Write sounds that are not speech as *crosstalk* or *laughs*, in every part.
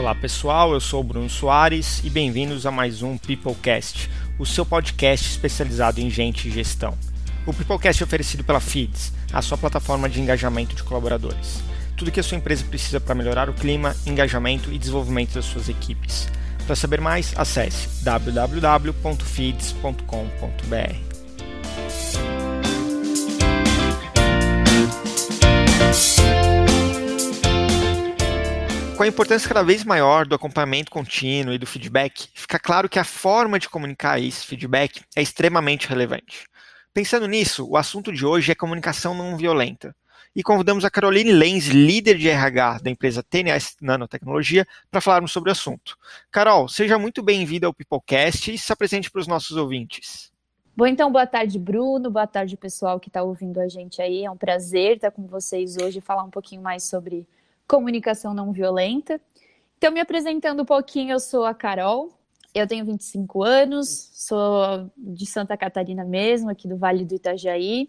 Olá pessoal, eu sou o Bruno Soares e bem-vindos a mais um Peoplecast, o seu podcast especializado em gente e gestão. O Peoplecast é oferecido pela Feeds, a sua plataforma de engajamento de colaboradores. Tudo que a sua empresa precisa para melhorar o clima, engajamento e desenvolvimento das suas equipes. Para saber mais, acesse www.feeds.com.br. com a importância cada vez maior do acompanhamento contínuo e do feedback, fica claro que a forma de comunicar esse feedback é extremamente relevante. Pensando nisso, o assunto de hoje é comunicação não violenta. E convidamos a Caroline Lenz, líder de RH da empresa TNS Nanotecnologia, para falarmos sobre o assunto. Carol, seja muito bem-vinda ao Peoplecast e se apresente para os nossos ouvintes. Bom, então, boa tarde, Bruno. Boa tarde, pessoal que está ouvindo a gente aí. É um prazer estar com vocês hoje e falar um pouquinho mais sobre comunicação não violenta. Então, me apresentando um pouquinho, eu sou a Carol, eu tenho 25 anos, sou de Santa Catarina mesmo, aqui do Vale do Itajaí.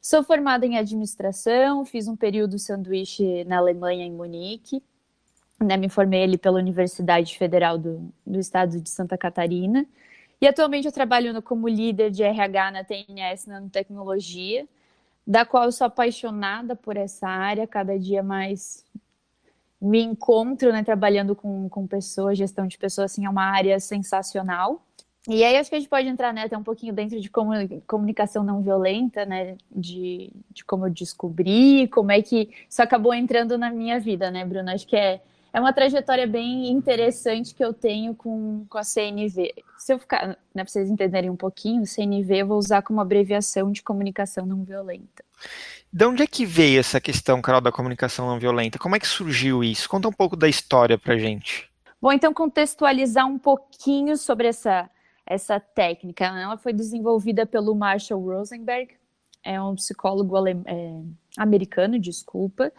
Sou formada em administração, fiz um período sanduíche na Alemanha, em Munique. Né, me formei ali pela Universidade Federal do, do Estado de Santa Catarina. E atualmente eu trabalho como líder de RH na TNS Nanotecnologia da qual eu sou apaixonada por essa área, cada dia mais me encontro né, trabalhando com, com pessoas, gestão de pessoas, assim, é uma área sensacional. E aí acho que a gente pode entrar né, até um pouquinho dentro de comunicação não violenta, né? De, de como eu descobri, como é que isso acabou entrando na minha vida, né, Bruno? Acho que é é uma trajetória bem interessante que eu tenho com, com a CNV. Se eu ficar, né, para vocês entenderem um pouquinho, CNV eu vou usar como abreviação de comunicação não violenta. De onde é que veio essa questão, Carol, da comunicação não violenta? Como é que surgiu isso? Conta um pouco da história para gente. Bom, então contextualizar um pouquinho sobre essa, essa técnica. Ela foi desenvolvida pelo Marshall Rosenberg, é um psicólogo é, americano, desculpa,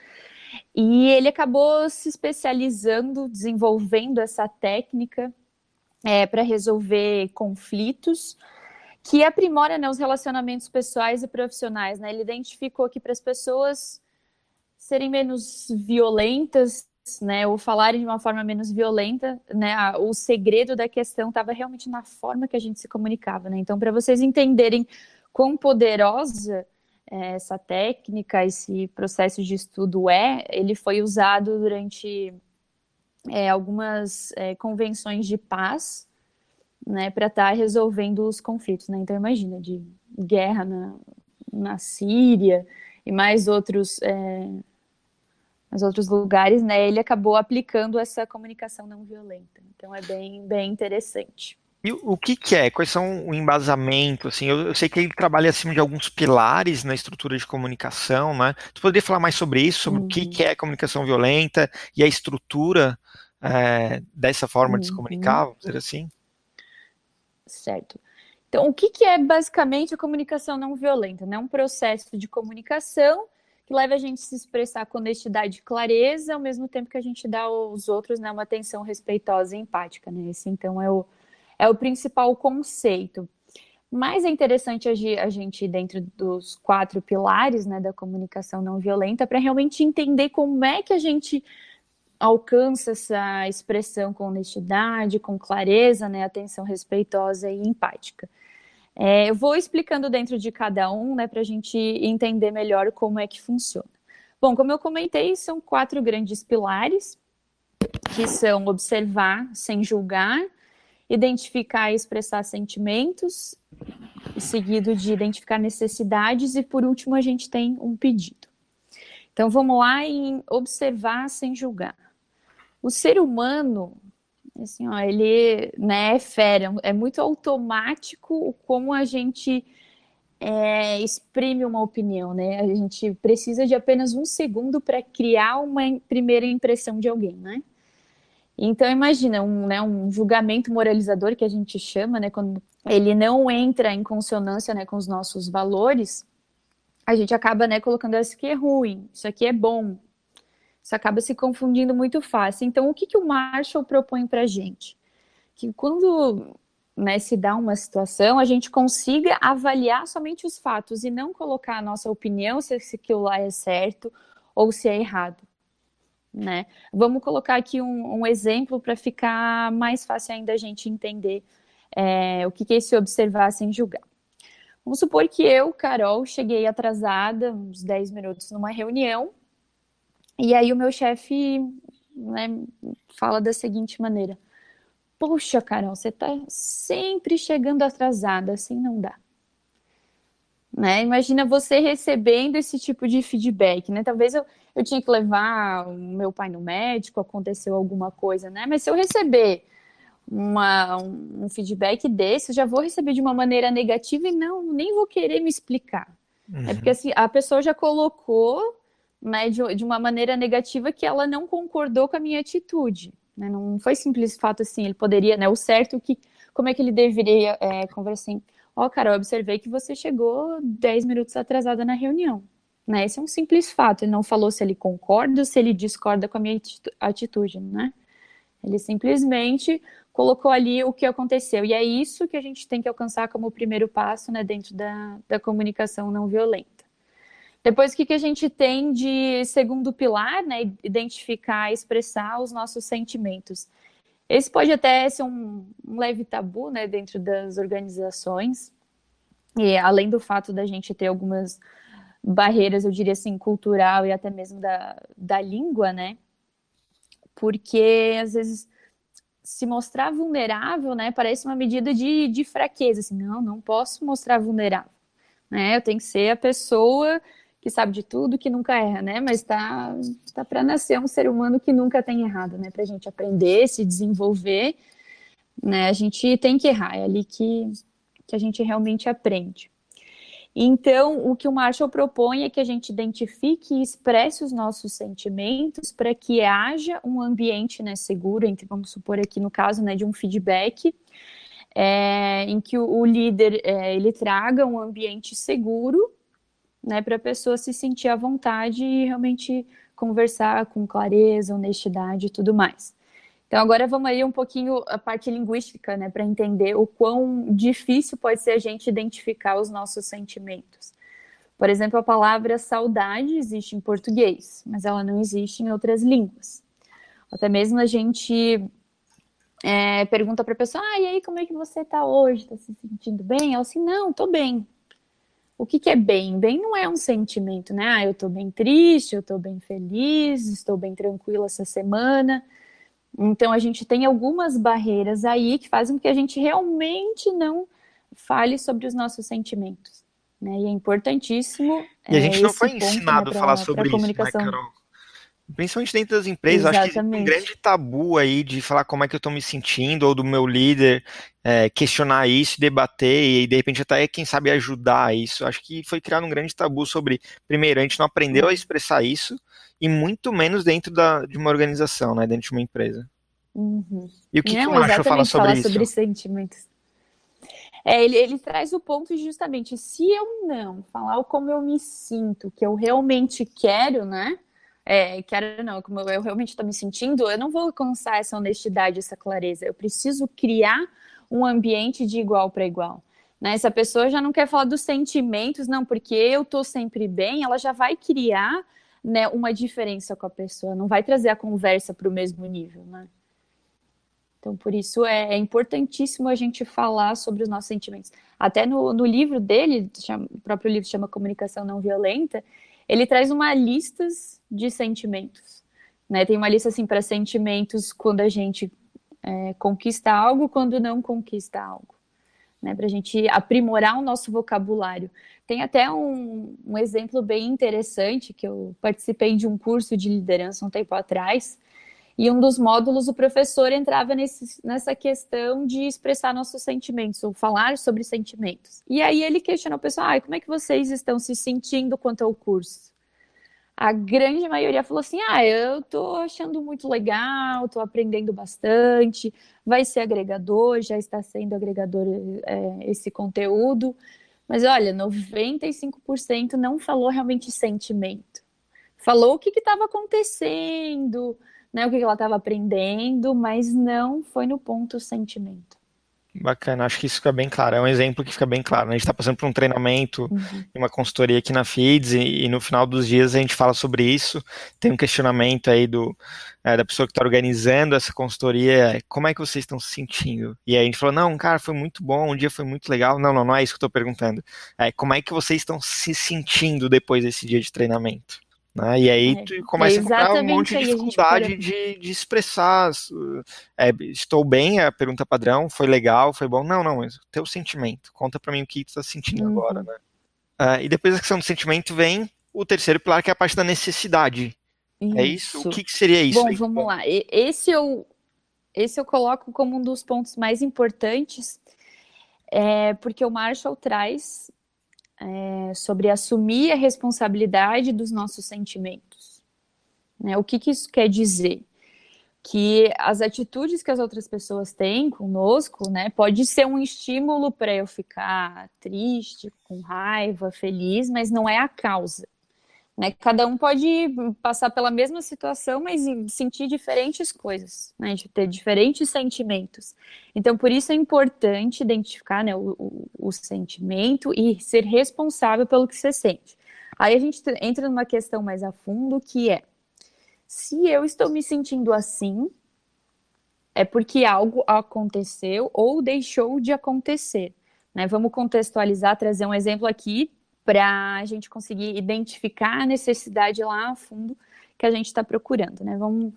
e ele acabou se especializando, desenvolvendo essa técnica é, para resolver conflitos, que aprimora né, os relacionamentos pessoais e profissionais. Né? Ele identificou que para as pessoas serem menos violentas, né, ou falarem de uma forma menos violenta, né, o segredo da questão estava realmente na forma que a gente se comunicava. Né? Então, para vocês entenderem quão poderosa essa técnica, esse processo de estudo é, ele foi usado durante é, algumas é, convenções de paz, né, para estar tá resolvendo os conflitos, né? Então imagina de guerra na, na Síria e mais outros é, mais outros lugares, né? Ele acabou aplicando essa comunicação não violenta. Então é bem bem interessante. E o que, que é? Quais são o embasamento? Assim, eu, eu, sei que ele trabalha acima de alguns pilares na estrutura de comunicação, né? Tu poderia falar mais sobre isso, sobre uhum. o que, que é comunicação violenta e a estrutura é, dessa forma uhum. de se uhum. comunicar, vamos dizer assim? Certo. Então, o que, que é basicamente a comunicação não violenta? Né? Um processo de comunicação que leva a gente a se expressar com honestidade e clareza, ao mesmo tempo que a gente dá aos outros né, uma atenção respeitosa e empática. Né? Esse, então, é o é o principal conceito. Mas é interessante a gente, dentro dos quatro pilares né, da comunicação não violenta, para realmente entender como é que a gente alcança essa expressão com honestidade, com clareza, né, atenção respeitosa e empática. É, eu vou explicando dentro de cada um, né, para a gente entender melhor como é que funciona. Bom, como eu comentei, são quatro grandes pilares, que são observar sem julgar, identificar e expressar sentimentos, seguido de identificar necessidades, e por último a gente tem um pedido. Então vamos lá em observar sem julgar. O ser humano, assim, ó, ele né, é fera, é muito automático como a gente é, exprime uma opinião, né? A gente precisa de apenas um segundo para criar uma primeira impressão de alguém, né? Então, imagina, um, né, um julgamento moralizador que a gente chama, né, quando ele não entra em consonância né, com os nossos valores, a gente acaba né, colocando isso aqui é ruim, isso aqui é bom. Isso acaba se confundindo muito fácil. Então, o que, que o Marshall propõe para a gente? Que quando né, se dá uma situação, a gente consiga avaliar somente os fatos e não colocar a nossa opinião se aquilo lá é certo ou se é errado. Né? Vamos colocar aqui um, um exemplo para ficar mais fácil ainda a gente entender é, o que, que é esse observar sem julgar. Vamos supor que eu, Carol, cheguei atrasada, uns 10 minutos numa reunião, e aí o meu chefe né, fala da seguinte maneira: Poxa, Carol, você está sempre chegando atrasada, assim não dá. Né? Imagina você recebendo esse tipo de feedback, né? Talvez eu, eu tinha que levar o meu pai no médico, aconteceu alguma coisa, né? Mas se eu receber uma, um feedback desse, eu já vou receber de uma maneira negativa e não, nem vou querer me explicar. Uhum. É porque assim, a pessoa já colocou né, de, de, uma maneira negativa que ela não concordou com a minha atitude. Né? Não foi simples fato assim, ele poderia, né? O certo que, como é que ele deveria é, conversar assim, ó, oh, cara, eu observei que você chegou 10 minutos atrasada na reunião. Né? Esse é um simples fato. Ele não falou se ele concorda ou se ele discorda com a minha atitude, né? Ele simplesmente colocou ali o que aconteceu. E é isso que a gente tem que alcançar como primeiro passo né, dentro da, da comunicação não violenta. Depois, o que, que a gente tem de segundo pilar, né? Identificar, expressar os nossos sentimentos. Esse pode até ser um, um leve tabu, né, dentro das organizações. E além do fato da gente ter algumas barreiras, eu diria assim, cultural e até mesmo da, da língua, né? Porque às vezes se mostrar vulnerável, né, parece uma medida de, de fraqueza, assim, não, não posso mostrar vulnerável, né, eu tenho que ser a pessoa que sabe de tudo, que nunca erra, né, mas tá, tá para nascer um ser humano que nunca tem errado, né, pra gente aprender, se desenvolver, né, a gente tem que errar, é ali que, que a gente realmente aprende. Então, o que o Marshall propõe é que a gente identifique e expresse os nossos sentimentos para que haja um ambiente né, seguro, entre, vamos supor aqui no caso né, de um feedback, é, em que o, o líder é, ele traga um ambiente seguro né, para a pessoa se sentir à vontade e realmente conversar com clareza, honestidade e tudo mais. Então, agora vamos aí um pouquinho a parte linguística, né, para entender o quão difícil pode ser a gente identificar os nossos sentimentos. Por exemplo, a palavra saudade existe em português, mas ela não existe em outras línguas. Até mesmo a gente é, pergunta para a pessoa: ah, e aí, como é que você está hoje? Está se sentindo bem? Ela assim: não, estou bem. O que, que é bem? Bem não é um sentimento, né? Ah, eu estou bem triste, eu estou bem feliz, estou bem tranquila essa semana. Então, a gente tem algumas barreiras aí que fazem com que a gente realmente não fale sobre os nossos sentimentos. Né? E é importantíssimo. E a gente é, não foi ponto, ensinado né, pra, a falar sobre isso, né, Carol? Principalmente dentro das empresas, Exatamente. acho que um grande tabu aí de falar como é que eu estou me sentindo, ou do meu líder, é, questionar isso, debater, e de repente até, quem sabe, ajudar isso. Acho que foi criado um grande tabu sobre, primeiro, a gente não aprendeu a expressar isso, e muito menos dentro da, de uma organização, né, dentro de uma empresa. Uhum. E o que, não, que o Marshall fala sobre falar isso? sobre sentimentos. É, ele, ele traz o ponto justamente, se eu não falar como eu me sinto, que eu realmente quero, né? É, quero não, como eu realmente estou me sentindo, eu não vou alcançar essa honestidade, essa clareza. Eu preciso criar um ambiente de igual para igual. Né? Se a pessoa já não quer falar dos sentimentos, não, porque eu estou sempre bem, ela já vai criar né, uma diferença com a pessoa, não vai trazer a conversa para o mesmo nível, né? Então, por isso é, é, importantíssimo a gente falar sobre os nossos sentimentos. Até no, no livro dele, chama, o próprio livro chama Comunicação Não Violenta, ele traz uma lista de sentimentos. Né? Tem uma lista assim para sentimentos quando a gente é, conquista algo, quando não conquista algo. Né? Para a gente aprimorar o nosso vocabulário. Tem até um, um exemplo bem interessante que eu participei de um curso de liderança um tempo atrás. E um dos módulos, o professor entrava nesse, nessa questão de expressar nossos sentimentos, ou falar sobre sentimentos. E aí ele questionou o pessoal: ah, como é que vocês estão se sentindo quanto ao curso? A grande maioria falou assim: ah, eu tô achando muito legal, tô aprendendo bastante, vai ser agregador, já está sendo agregador é, esse conteúdo. Mas olha, 95% não falou realmente sentimento. Falou o que estava acontecendo, né, o que ela estava aprendendo, mas não foi no ponto sentimento. Bacana, acho que isso fica bem claro. É um exemplo que fica bem claro. Né? A gente está passando por um treinamento uhum. uma consultoria aqui na FIDS e, e, no final dos dias a gente fala sobre isso. Tem um questionamento aí do, é, da pessoa que está organizando essa consultoria. Como é que vocês estão se sentindo? E aí a gente falou, não, cara, foi muito bom, um dia foi muito legal. Não, não, não é isso que eu estou perguntando. É, como é que vocês estão se sentindo depois desse dia de treinamento? Né? E aí é, tu começa é a encontrar um monte de dificuldade de, de expressar. É, estou bem, é a pergunta padrão, foi legal, foi bom. Não, não, mas o teu sentimento. Conta para mim o que tu está sentindo uhum. agora, né? Uh, e depois da questão do sentimento vem o terceiro pilar, que é a parte da necessidade. Isso. É isso? O que, que seria isso? Bom, aí? vamos lá. Esse eu, esse eu coloco como um dos pontos mais importantes, é, porque o Marshall traz é, sobre assumir a responsabilidade dos nossos sentimentos. Né? O que, que isso quer dizer? Que as atitudes que as outras pessoas têm conosco, né, pode ser um estímulo para eu ficar triste, com raiva, feliz, mas não é a causa. Né? Cada um pode passar pela mesma situação, mas sentir diferentes coisas, né? de ter diferentes sentimentos. Então, por isso é importante identificar né, o, o, o sentimento e ser responsável pelo que você sente. Aí a gente entra numa questão mais a fundo, que é, se eu estou me sentindo assim, é porque algo aconteceu ou deixou de acontecer. Né? Vamos contextualizar, trazer um exemplo aqui para a gente conseguir identificar a necessidade lá a fundo que a gente está procurando, né? Vamos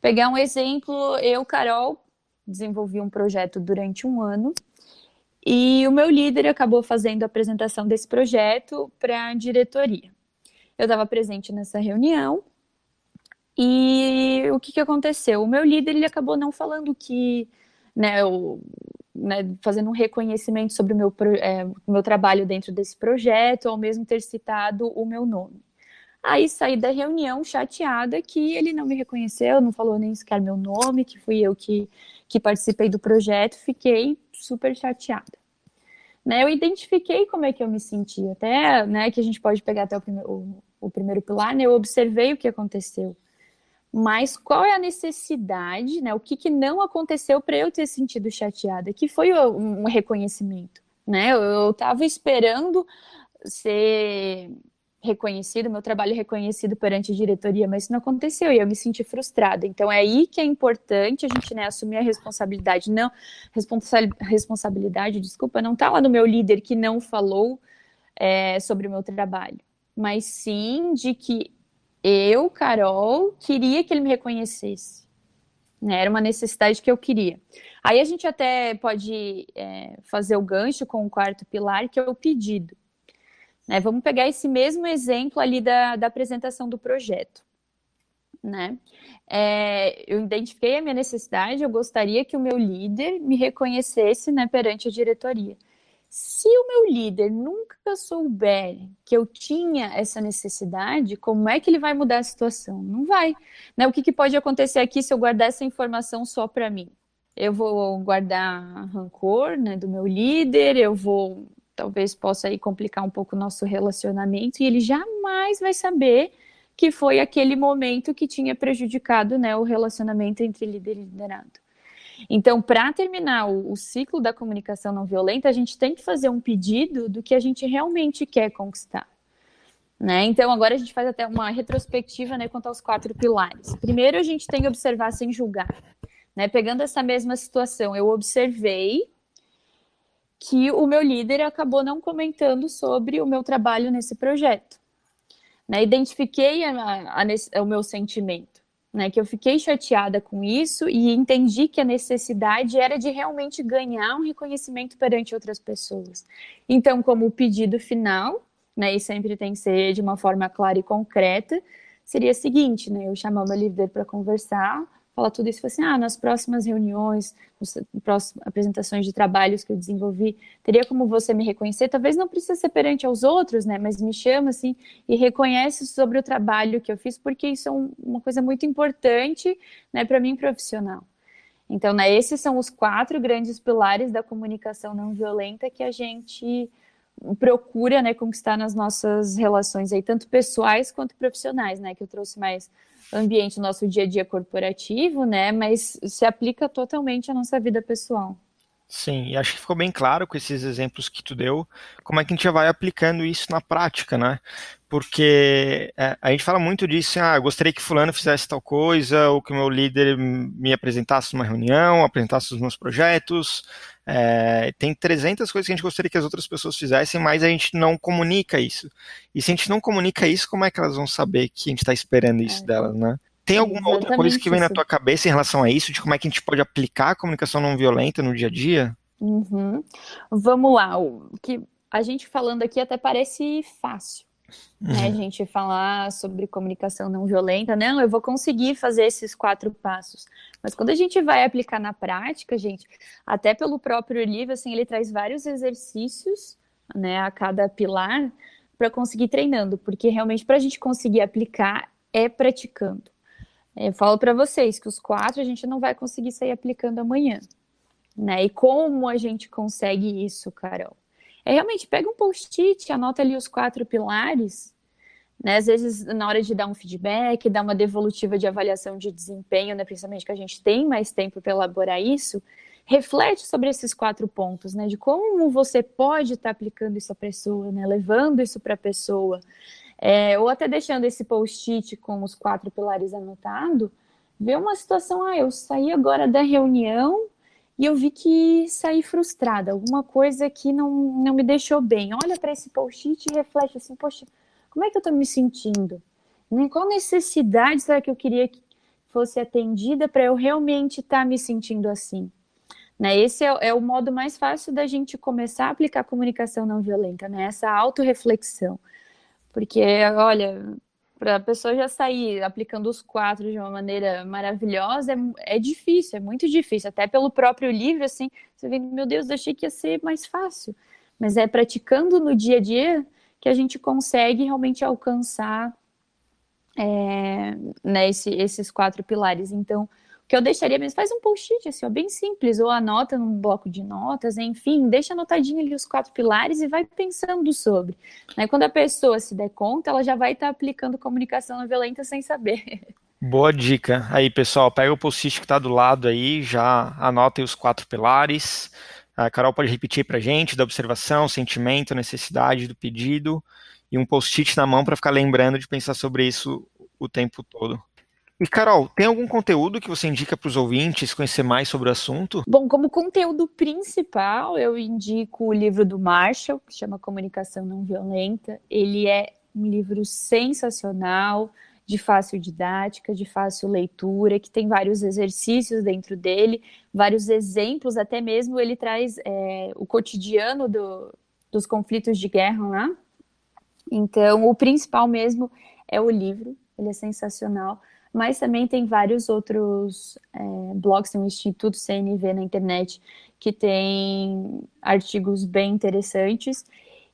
pegar um exemplo. Eu, Carol, desenvolvi um projeto durante um ano e o meu líder acabou fazendo a apresentação desse projeto para a diretoria. Eu estava presente nessa reunião e o que, que aconteceu? O meu líder ele acabou não falando que né, o, né, fazendo um reconhecimento sobre o meu, é, meu trabalho dentro desse projeto, ao mesmo ter citado o meu nome. Aí saí da reunião chateada que ele não me reconheceu, não falou nem sequer meu nome, que fui eu que, que participei do projeto, fiquei super chateada. Né, eu identifiquei como é que eu me senti, até né, que a gente pode pegar até o, primeiro, o, o primeiro pilar, né, eu observei o que aconteceu mas qual é a necessidade, né? O que, que não aconteceu para eu ter sentido chateada? Que foi um reconhecimento, né? Eu estava esperando ser reconhecido, meu trabalho reconhecido perante a diretoria, mas isso não aconteceu e eu me senti frustrada. Então é aí que é importante a gente né, assumir a responsabilidade, não responsa responsabilidade, desculpa, não está lá no meu líder que não falou é, sobre o meu trabalho, mas sim de que eu, Carol, queria que ele me reconhecesse. Né? Era uma necessidade que eu queria. Aí a gente até pode é, fazer o gancho com o quarto pilar, que é o pedido. Né? Vamos pegar esse mesmo exemplo ali da, da apresentação do projeto. Né? É, eu identifiquei a minha necessidade, eu gostaria que o meu líder me reconhecesse né, perante a diretoria. Se o meu líder nunca souber que eu tinha essa necessidade, como é que ele vai mudar a situação? Não vai. Né? O que, que pode acontecer aqui se eu guardar essa informação só para mim? Eu vou guardar rancor né, do meu líder, eu vou, talvez possa aí complicar um pouco o nosso relacionamento, e ele jamais vai saber que foi aquele momento que tinha prejudicado né, o relacionamento entre líder e liderado. Então, para terminar o, o, ciclo da comunicação não violenta, a gente tem que fazer um pedido do que a gente realmente quer conquistar. Né? Então, agora a gente faz até uma retrospectiva né, quanto aos quatro pilares. Primeiro, a gente tem que observar sem julgar. Né? Pegando essa mesma situação, eu observei que o meu líder acabou não comentando sobre o meu trabalho nesse projeto. Né? Identifiquei a, a, a, o meu sentimento né, que eu fiquei chateada com isso e entendi que a necessidade era de realmente ganhar um reconhecimento perante outras pessoas. Então, como pedido final, né, e sempre tem que ser de uma forma clara e concreta, seria o seguinte, né, eu chamar meu líder para conversar, falar tudo isso, assim, ah, nas próximas reuniões, nas próximas apresentações de trabalhos que eu desenvolvi, teria como você me reconhecer, talvez não precisa ser perante aos outros, né, mas me chama, assim, e reconhece sobre o trabalho que eu fiz, porque isso é um, uma coisa muito importante, né, para mim profissional. Então, né, esses são os quatro grandes pilares da comunicação não violenta que a gente procura, né, conquistar nas nossas relações aí, tanto pessoais quanto profissionais, né, que eu trouxe mais ambiente nosso dia a dia corporativo, né? Mas se aplica totalmente à nossa vida pessoal. Sim, e acho que ficou bem claro com esses exemplos que tu deu, como é que a gente vai aplicando isso na prática, né? Porque é, a gente fala muito disso, ah, gostaria que fulano fizesse tal coisa, ou que o meu líder me apresentasse numa reunião, apresentasse os meus projetos. É, tem 300 coisas que a gente gostaria que as outras pessoas fizessem, mas a gente não comunica isso. E se a gente não comunica isso, como é que elas vão saber que a gente está esperando isso é. delas, né? Tem alguma Exatamente outra coisa que vem isso. na tua cabeça em relação a isso, de como é que a gente pode aplicar a comunicação não violenta no dia a dia? Uhum. Vamos lá, o que a gente falando aqui até parece fácil? Uhum. né? A gente falar sobre comunicação não violenta, não, eu vou conseguir fazer esses quatro passos. Mas quando a gente vai aplicar na prática, gente, até pelo próprio livro, assim, ele traz vários exercícios, né, a cada pilar para conseguir treinando, porque realmente para a gente conseguir aplicar é praticando. Eu falo para vocês que os quatro a gente não vai conseguir sair aplicando amanhã. Né? E como a gente consegue isso, Carol? É realmente pega um post-it, anota ali os quatro pilares, né? Às vezes, na hora de dar um feedback, dar uma devolutiva de avaliação de desempenho, né? Principalmente que a gente tem mais tempo para elaborar isso, reflete sobre esses quatro pontos, né? De como você pode estar tá aplicando isso à pessoa, né? Levando isso para a pessoa. É, ou até deixando esse post-it com os quatro pilares anotado, ver uma situação, ah, eu saí agora da reunião e eu vi que saí frustrada, alguma coisa que não, não me deixou bem. Olha para esse post-it e reflete assim, poxa, como é que eu estou me sentindo? Né? Qual necessidade será que eu queria que fosse atendida para eu realmente estar tá me sentindo assim? Né? Esse é, é, o modo mais fácil da gente começar a aplicar a comunicação não violenta, né? essa autorreflexão. Porque, olha, para a pessoa já sair aplicando os quatro de uma maneira maravilhosa é, é, difícil, é muito difícil. Até pelo próprio livro, assim, você vê, meu Deus, eu achei que ia ser mais fácil. Mas é praticando no dia a dia que a gente consegue realmente alcançar é, né, esse, esses quatro pilares. Então, que eu deixaria mesmo, faz um post-it, assim, ó, bem simples, ou anota num bloco de notas, enfim, deixa anotadinho ali os quatro pilares e vai pensando sobre. Né? Quando a pessoa se der conta, ela já vai estar tá aplicando comunicação não violenta sem saber. *laughs* Boa dica. Aí, pessoal, pega o post-it que está do lado aí, já anota os quatro pilares. A Carol pode repetir para a gente da observação, sentimento, necessidade do pedido e um post-it na mão para ficar lembrando de pensar sobre isso o tempo todo. E Carol, tem algum conteúdo que você indica para os ouvintes conhecer mais sobre o assunto? Bom, como conteúdo principal, eu indico o livro do Marshall, que chama Comunicação Não Violenta. Ele é um livro sensacional, de fácil didática, de fácil leitura, que tem vários exercícios dentro dele, vários exemplos, até mesmo ele traz é, o cotidiano do, dos conflitos de guerra lá. Então, o principal mesmo é o livro, ele é sensacional mas também tem vários outros é, blogs, tem o Instituto CNV na internet, que tem artigos bem interessantes,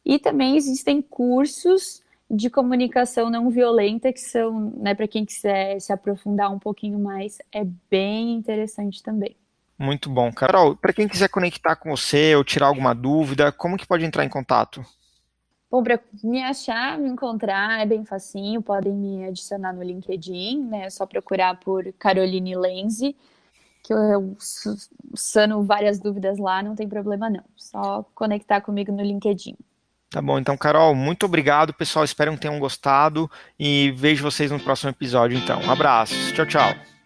e também existem cursos de comunicação não violenta, que são, né, para quem quiser se aprofundar um pouquinho mais, é bem interessante também. Muito bom, Carol. Para quem quiser conectar com você ou tirar alguma dúvida, como que pode entrar em contato? Bom, para me achar, me encontrar é bem facinho, podem me adicionar no LinkedIn, né? É só procurar por Caroline Lenze, que eu sano várias dúvidas lá, não tem problema não. Só conectar comigo no LinkedIn. Tá bom, então, Carol, muito obrigado, pessoal. Espero que tenham gostado e vejo vocês no próximo episódio, então. Um abraço. Tchau, tchau.